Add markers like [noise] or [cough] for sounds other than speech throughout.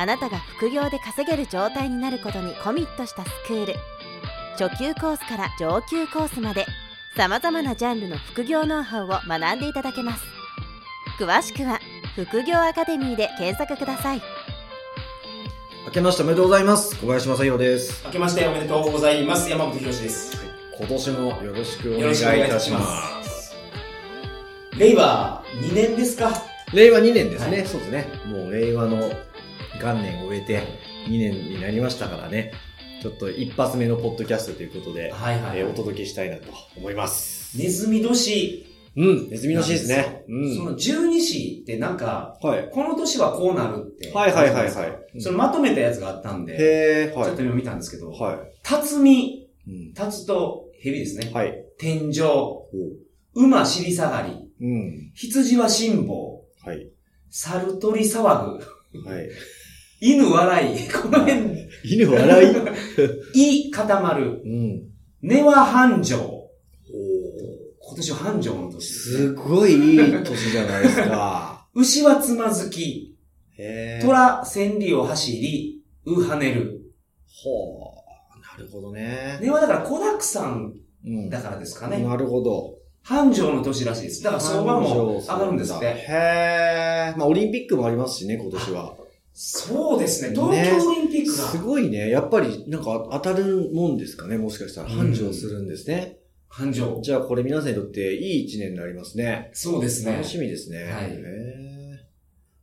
あなたが副業で稼げる状態になることにコミットしたスクール初級コースから上級コースまでさまざまなジャンルの副業ノウハウを学んでいただけます詳しくは副業アカデミーで検索ください明けましておめでとうございます。小林正宏です。明けましておめでとうございます。山本博史です。今年もよろしくお願いい。たします令和2年ですか？令和2年ですね。はいそうですね。もう令和の元年を終えて2年になりましたからね。ちょっと一発目のポッドキャストということで、はいはい、えーお届けしたいなと思います。ネズミ年うん、ネズミのなん日ですね。うん。その十二支ってなんか、はい。この年はこうなるって。はいはいはいはいうんそのまとめたやつがあったんで、へー、はい。ちょっと今見たんですけど、は辰巳、い。うん。辰と蛇ですね。はい。天井、馬尻下がり、うん。羊は辛抱、はい。猿鳥騒ぐ、はい。[laughs] 犬笑い、この辺、[laughs] 犬笑い？[laughs] い固まる、うん。根は繁盛。お今年は繁盛の年ですね。すごいいい年じゃないですか。[laughs] 牛はつまずき。虎千里を走り、う跳ねる。ほう。なるほどね。根はだから子沢んだからですかね。なるほど。繁盛の年らしいです。だから相場も上がるんですって。へー。まあ、オリンピックもありますしね、今年は。そうですね。ね東京オリンピックが。すごいね。やっぱり、なんか当たるもんですかね、もしかしたら。繁盛するんですね。繁盛。じゃあ、これ皆さんにとっていい一年になりますね。そうですね楽。しみですね。はい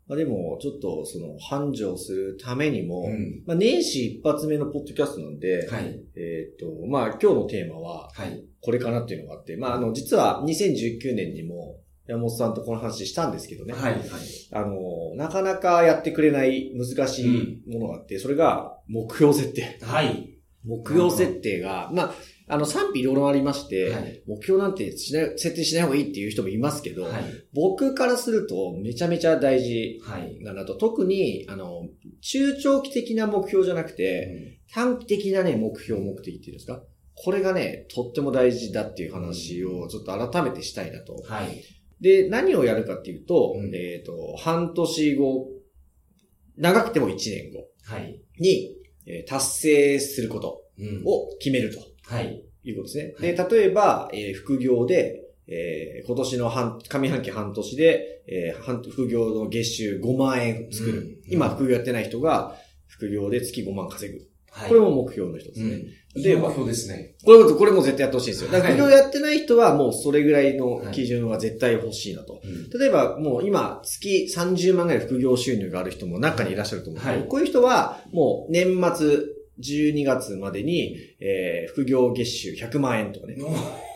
まあ、でも、ちょっと、その、繁盛するためにも、うん。まあ、年始一発目のポッドキャストなんで、はい。えっ、と、まあ、今日のテーマは、はい。これかなっていうのがあって、まあ、あの、実は2019年にも山本さんとこの話したんですけどね。はい。はい。あの、なかなかやってくれない難しいものがあって、それが目標設定。はい。目標設定が、まあ、あの、賛否両論ありまして、はい目標なんてしない、設定しない方がいいっていう人もいますけど、はい。僕からするとめちゃめちゃ大事はい。だなと、特に、あの、中長期的な目標じゃなくて、短期的なね、目標、目的っていうんですか？これがね、とっても大事だっていう話をちょっと改めてしたいなと。はい。で、何をやるかっていうと、うんえっ、と、半年後、長くても1年後はい。に、えー達成することうんを決めるとはい。いうことですね。はいで、例えば、えー副業で、えー今年の半、上半期半年で、えー半副業の月収5万円作る。うん今、副業やってない人が、副業で月5万稼ぐ。はい。これも目標の一つですね。うん。でで、目標ですね。これも、これも絶対やってほしいんですよ。だからはい副業やってない人はもうそれぐらいの基準は絶対欲しいなと。うん。例えば、もう今、月30万ぐらい副業収入がある人も中にいらっしゃると思うこういう人は、もう年末12月までに、えー、副業月収100万円とかね。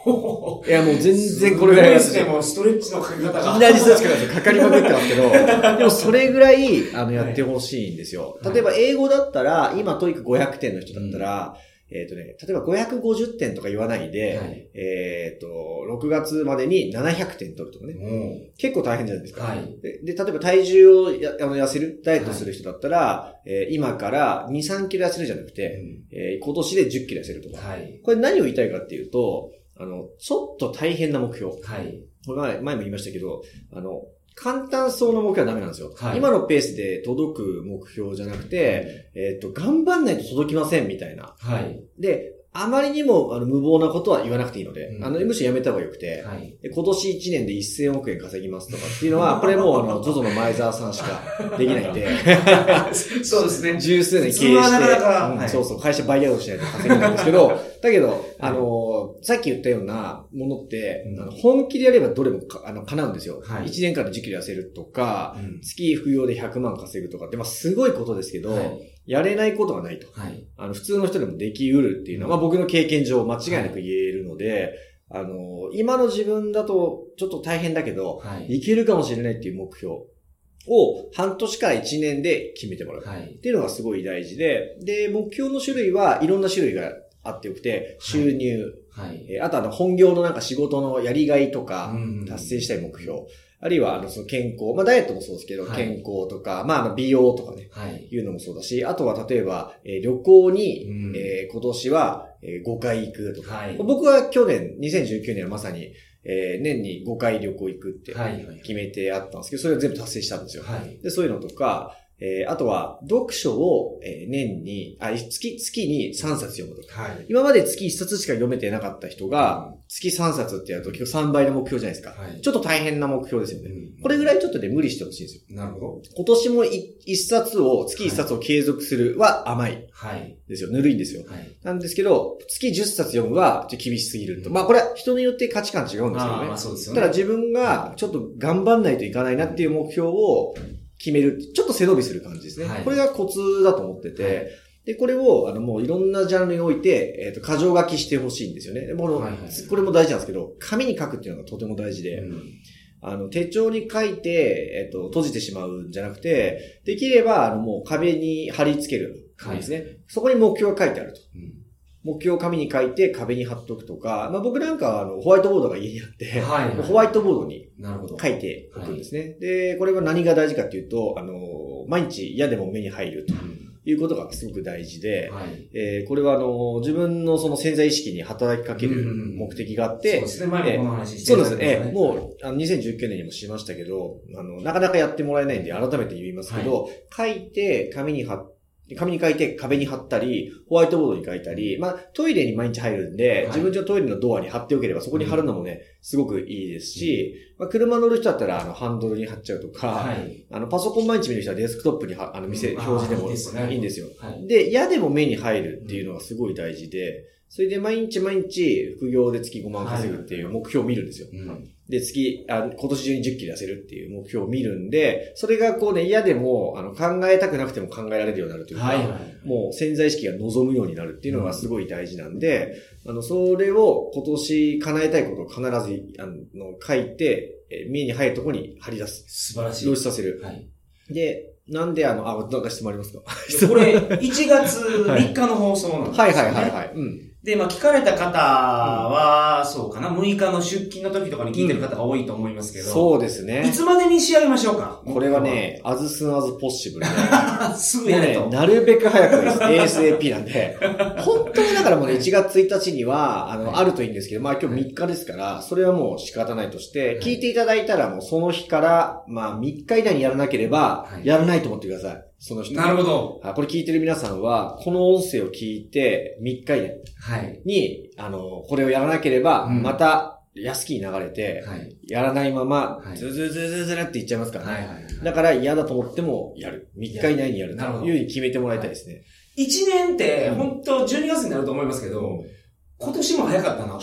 お [laughs] いや、もう全然これぐらいですね、もうストレッチのかけ方が。いきなりそうですけど、かかりまくってますけど、[laughs] でもそれぐらい、あの、やってほしいんですよ。はい例えば、英語だったら、今、 TOEIC 500点の人だったら、えっ、とね、例えば550点とか言わないで、はいえっ、と、6月までに700点取るとかね。うん結構大変じゃないですか。はい。で、で例えば体重をやあの痩せる、ダイエットする人だったら、えー今から2、3キロ痩せるじゃなくて、えー今年で10キロ痩せるとか。はい。これ何を言いたいかっていうと、あの、ちょっと大変な目標。はい。これ前前も言いましたけど、あの、簡単そうな目標はダメなんですよ。はい今のペースで届く目標じゃなくて、えっ、と、頑張んないと届きませんみたいな。はい。で、あまりにもあの無謀なことは言わなくていいので、うんあの、むしろやめた方がよくて、はい。で今年1年で1000億円稼ぎますとかっていうのは、[laughs] これもうあの、ZOZO の前澤さんしかできないんで、[laughs] そうですね。十数年経営して、普通はなかなかはいうんそうそう、会社バイアウトしないと稼げないんですけど、だけど、あの、さっき言ったようなものって、うんあの本気でやればどれもかあの叶うんですよ。はい1年間で10キロ痩せるとか、うん月副業で100万稼ぐとかって、まあすごいことですけど、はいやれないことがないと。はい。あの、普通の人でもできうるっていうのは、まあ僕の経験上間違いなく言えるので、あの、今の自分だとちょっと大変だけど、はい。いけるかもしれないっていう目標を半年から1年で決めてもらう。はい。っていうのがすごい大事で、で、目標の種類はいろんな種類があってよくて、収入、はい。えーあとあの本業のなんか仕事のやりがいとかうん、達成したい目標、あるいはあのその健康、まあダイエットもそうですけど、はい健康とか、まああの美容とかね、はい。いうのもそうだし、あとは例えば、えー旅行に、うんえー今年は、えー5回行くとか、はい。僕は去年、2019年はまさに、えー年に5回旅行行くって決めてあったんですけど、それを全部達成したんですよ。はい。で、そういうのとか、えーあとは、読書を、えー年に、あ、月、月に3冊読むとか。はい。今まで月1冊しか読めてなかった人が、月3冊ってやると結構3倍の目標じゃないですか。はい。ちょっと大変な目標ですよね。うんこれぐらいちょっとね、無理してほしいんですよ。なるほど。今年も1冊を、月1冊を継続するは甘いはい。ですよ。ぬるいんですよ。はい。なんですけど、月10冊読むはちょっと厳しすぎると。まあこれは人によって価値観違うんですけどね。まあそうですよね。ただ自分がちょっと頑張んないといかないなっていう目標を決める。ちょっと背伸びする感じですね。はいこれがコツだと思ってて、はいで、これを、あの、もういろんなジャンルにおいて、えっ、と、箇条書きしてほしいんですよね。でこの、はいはいこれも大事なんですけど、紙に書くっていうのがとても大事で、うんあの、手帳に書いて、えっ、と、閉じてしまうんじゃなくて、できれば、あの、もう壁に貼り付ける紙ですね。そこに目標が書いてあると。うん目標を紙に書いて壁に貼っとくとか、まあ僕なんかはあのホワイトボードが家にあって、はいはいホワイトボードに。書いておくんですね。で、これは何が大事かっていうと、あの、毎日嫌でも目に入るとうんいうことがすごく大事で、はい。えーこれはあの、自分のその潜在意識に働きかけるうん目的があってそうで、すね。前もこの話してそうですね。もう、あの、2019年にもしましたけど、あの、なかなかやってもらえないんで、改めて言いますけど、書いて、紙に貼っ紙に書いて壁に貼ったり、ホワイトボードに書いたり、まあ、トイレに毎日入るんで、はい自分家のトイレのドアに貼っておければ、そこに貼るのもね、すごくいいですし、まあ、車乗る人だったら、あの、ハンドルに貼っちゃうとか、はい。あの、パソコン毎日見る人はデスクトップには、あの、見せ、うん表示でもいいんですよ。はい。で、嫌でも目に入るっていうのがすごい大事で、それで毎日毎日副業で月5万稼ぐっていう目標を見るんですよ。うんで、月、あ今年中に10キロ痩せるっていう目標を見るんで、それがこうね、嫌でも、あの、考えたくなくても考えられるようになるというか、はいはい。もう潜在意識が望むようになるっていうのがすごい大事なんで、あの、それを今年叶えたいことを必ず、あの、書いて、えー見えに入るところに貼り出す。素晴らしい。露出させる。はい。で、なんであの、あ、なんか質問ありますか？これ、1月3日の放送なんですよ、ね。[laughs] はいはいはいはい。うん。で、まあ聞かれた方は、そうかな、6日の出勤の時とかに聞いてる方が多いと思いますけど、そうですいね。つまでに仕上げましょうか？これは、ね、as soon as possible ね。[laughs] すぐもうねやれと。、なるべく早くです。ASAP なんで。[laughs] 本当にだからもうね、1月1日には、あの、あるといいんですけど、まあ今日3日ですから、それはもう仕方ないとして、聞いていただいたらもうその日から、まあ3日以内にやらなければは、いやらないと思ってください。その人。なるほど。あこれ聞いてる皆さんは、この音声を聞いて3日以内はい。に、あの、これをやらなければ、うんまた安きに流れて、はい。やらないままは、いズズズズズルっていっちゃいますからね。はいはい。だから嫌だと思ってもやる。3日以内にやるとなるほどいうふうに決めてもらいたいですね。1年って、うん本当12月になると思いますけど、今年も早かったな。も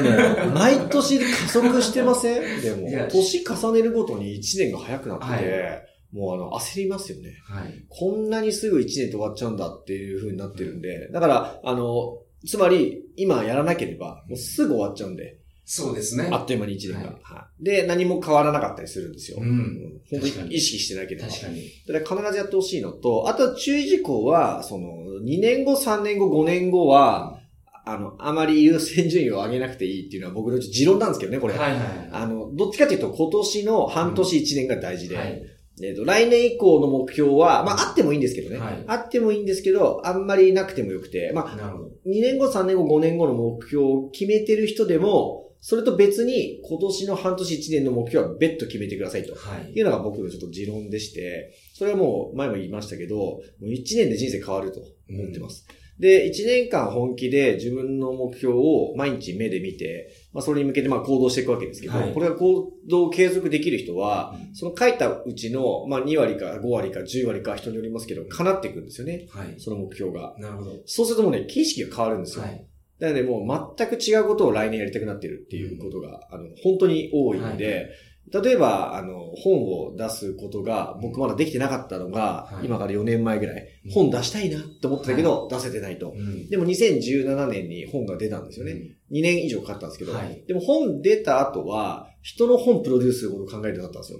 うね、毎年加速してません？[laughs] でもいや、年重ねるごとに1年が早くなってて、はいもうあの、焦りますよね。はい。こんなにすぐ1年で終わっちゃうんだっていう風になってるんで、だから、あの、つまり、今やらなければ、もうすぐ終わっちゃうんで、そうですね。あっという間に1年が。はいはいで、何も変わらなかったりするんですよ。うん本当にに意識してなければ。確かに。だから必ずやってほしいのと、あとは注意事項は、その、2年後、3年後、5年後は、あの、あまり優先順位を上げなくていいっていうのは僕の持論なんですけどね、これ。はいはい。あの、どっちかというと今年の半年1年が大事で、はい。えっと、来年以降の目標は、まあ、あってもいいんですけどね。はいあってもいいんですけど、あんまりなくてもよくて、まあ、なるほど。2年後、3年後、5年後の目標を決めてる人でも、それと別に今年の半年1年の目標は別途決めてくださいと。はい。いうのが僕のちょっと持論でして、それはもう前も言いましたけど、もう1年で人生変わると思ってます。で、1年間本気で自分の目標を毎日目で見て、まあそれに向けてまあ行動していくわけですけど、はいこれが行動を継続できる人は、うんその書いたうちの、まあ2割か5割か10割か人によりますけど、叶っていくんですよね。はい。その目標が。なるほど。そうするともうね、景色が変わるんですよ。はい。なのでもう全く違うことを来年やりたくなってるっていうことが、あの、本当に多いので、例えば、あの、本を出すことが僕まだできてなかったのが、はい今から4年前ぐらい、うん本出したいなって思ってたけど、出せてないと。うん。でも2017年に本が出たんですよね。2年以上かかったんですけど、はいでも本出た後は、人の本プロデュースすることを考えてなかったんですよ。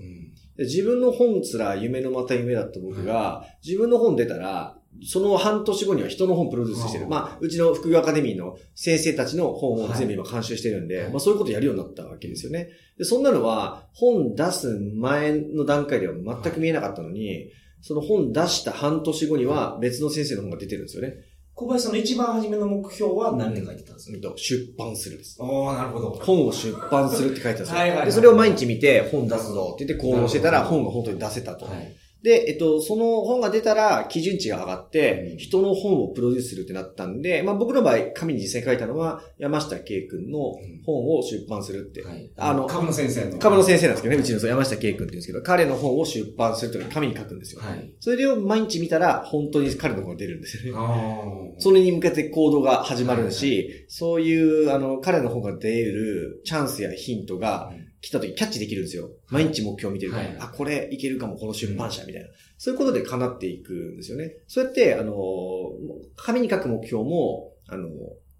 で自分の本すら夢のまた夢だった僕が、自分の本出たら、その半年後には人の本プロデュースしてる。うんまあ、うちの副業アカデミーの先生たちの本を全部今監修してるんで、はいまあそういうことやるようになったわけですよね。で、そんなのは、本出す前の段階では全く見えなかったのに、その本出した半年後には別の先生の本が出てるんですよね。小林さんの一番初めの目標は何て書いてたんですか？うんと出版するです。おー、なるほど。本を出版するって書いてあるんですよ。[laughs] はいはいはいで、それを毎日見て、本出すぞって言って行動してたら、本が本当に出せたと。はい。で、えっと、その本が出たら、基準値が上がってう、ん人の本をプロデュースするってなったんで、まあ僕の場合、紙に実際に書いたのは、山下圭君の本を出版するって。はい。あの株の先生の。株の先生なんですけどね、うちの山下圭君って言うんですけど、彼の本を出版するっていうのを紙に書くんですよ。はい。それを毎日見たら、本当に彼の本が出るんですよね。それに向けて行動が始まるし、そういう、あの、彼の本が出るチャンスやヒントが来た時キャッチできるんですよ。毎日目標を見てるから、はいあ、これいけるかも、この出版社みたいな。そういうことで叶っていくんですよね。そうやって、あの、紙に書く目標も、あの、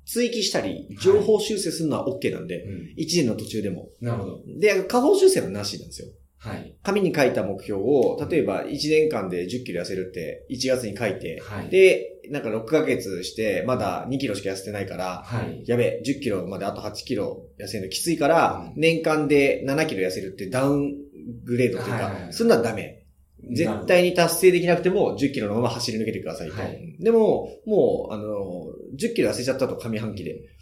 追記したり、情報修正するのは OK なんで、うん。1年の途中でも。なるほど。で、下方修正はなしなんですよ。はい。紙に書いた目標を、例えば1年間で10キロ痩せるって1月に書いて、はい。で、なんか6ヶ月して、まだ2キロしか痩せてないから、はい。やべえ、10キロまであと8キロ痩せるのきついから、うん年間で7キロ痩せるってダウングレードというか、はいそんなのダメ。絶対に達成できなくても10キロのまま走り抜けてくださいと。はいでも、もう、あの、10キロ痩せちゃったと上半期で。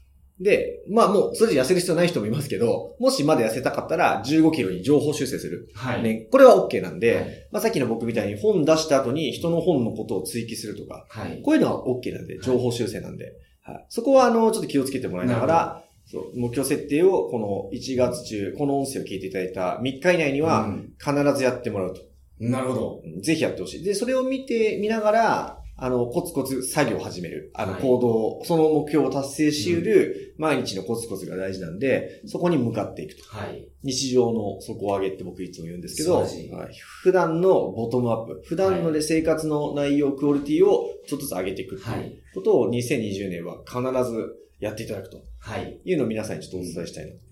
で、まあもう、それで痩せる必要ない人もいますけど、もしまだ痩せたかったら15キロに情報修正する。はい。ね、これは OK なんで、はいまあさっきの僕みたいに本出した後に人の本のことを追記するとか、はい。こういうのは OK なんで、情報修正なんで。はい。そこは、あの、ちょっと気をつけてもらいながなら、そう、目標設定を、この1月中、この音声を聞いていただいた3日以内にうは、ん必ずやってもらうと。なるほど。うんぜひやってほしい。で、それを見て、見ながら、あの、コツコツ作業を始める。あの、はい行動、その目標を達成し得る、毎日のコツコツが大事なんで、そこに向かっていくと。はい。日常の底上げって僕いつも言うんですけど、はい普段のボトムアップ、普段ので生活の内容、クオリティをちょっとずつ上げていくってはいいうことを2020年は必ずやっていただくとはい。いうのを皆さんにちょっとお伝えしたいなと。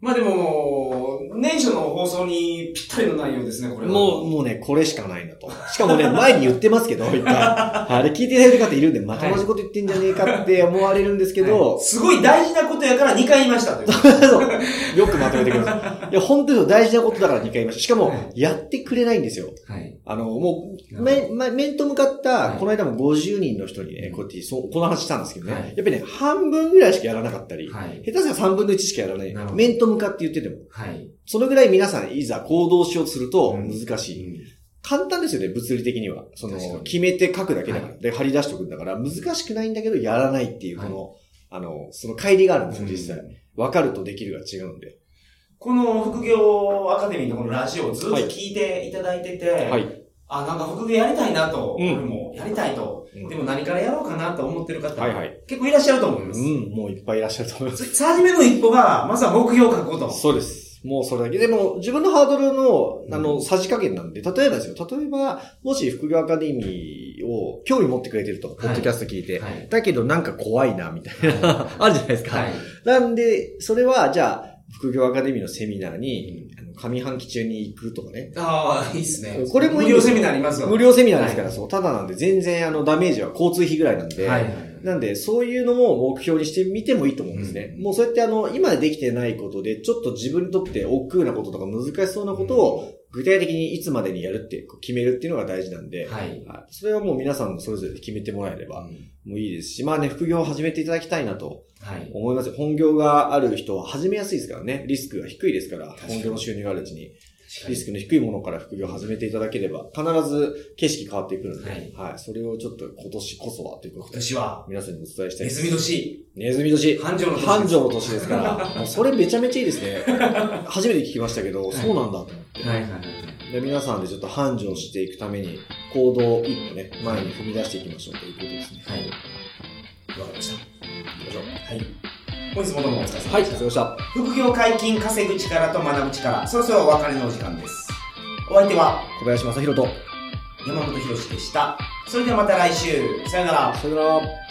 まあでも、年初の放送にぴったりの内容ですね、これは。もう、もうね、これしかないなと。しかもね、[laughs] 前に言ってますけど、[laughs] 一回。あれ聞いていただい方いるんで、また同じこと言ってんじゃねえかって思われるんですけど、はいすごい大事なことやから2回言いましたとい [laughs] う。よくまとめてください。いや、本当に大事なことだから2回言いました。しかもは、やってくれないんですよ。はい。あの、もう、め、ま、面と向かった、はいこの間も50人の人にね、こうやって、そう、この話したんですけどね、はいやっぱりね、半分ぐらいしかやらなかったり、はい。下手すら3分の1しかやらない面と向かって言ってても。はい。そのぐらい皆さんいざ行動しようとするとうん難しい。うん簡単ですよね、物理的には。その決めて書くだけだから。はで、貼り出しておくんだから、難しくないんだけど、やらないっていう、はいこの、あの、その乖離があるんですよ、うん実際。分かるとできるが違うんで。この副業アカデミーのこのラジオをずっと聞いていただいてて、はい。あ、なんか副業やりたいなと、うん俺もやりたいと、うんでも何からやろうかなと思ってる方、はいはい。結構いらっしゃると思います。うん、もういっぱいいらっしゃると思います。さ初めの一歩が、まずは目標を書くこと。そうです。もうそれだけ。でも、自分のハードルの、あうの、さじ加減なんで、例えばですよ。例えば、もし副業アカデミーを興味持ってくれてると、ポッドキャスト聞いて。はい。だけどなんか怖いな、みたいな、[laughs] あるじゃないですか。はい。なんで、それは、じゃあ、副業アカデミーのセミナーに、あの上半期中に行くとかね。ああ、いいっすね。これも無料セミナーありますよ。無料セミナーですから、はいそう。ただなんで、全然、あの、ダメージは交通費ぐらいなんで、はいはい。なんで、そういうのも目標にしてみてもいいと思うんですね。うんもうそうやってあの、今できてないことで、ちょっと自分にとって億劫なこととか難しそうなことを、具体的にいつまでにやるって決めるっていうのが大事なんで、はい。はいそれはもう皆さんもそれぞれ決めてもらえれば、うんもういいですし、まあね、副業を始めていただきたいなとはい。思いますよ。本業がある人は始めやすいですからね。リスクが低いですから、本業の収入があるうちに。リスクの低いものから副業を始めていただければ、必ず景色変わっていくので、ははいい。それをちょっと今年こそはということで、今年は、皆さんにお伝えしたいネズミ年、ネズミ年。繁盛の年です。繁盛の年ですから、もう [laughs] それめちゃめちゃいいですね。初めて聞きましたけど、はいそうなんだと思って。はいはいはい。で皆さんでちょっと繁盛していくために、行動を一歩ね、前に踏み出していきましょうということですね。はい。わかりました。本日もどうもお疲れ様でした。はい、お疲れ様でした。副業解禁、稼ぐ力と学ぶ力、そろそろお別れのお時間です。お相手は小林正宏と、山本博史でした。それではまた来週。さよなら。さよなら。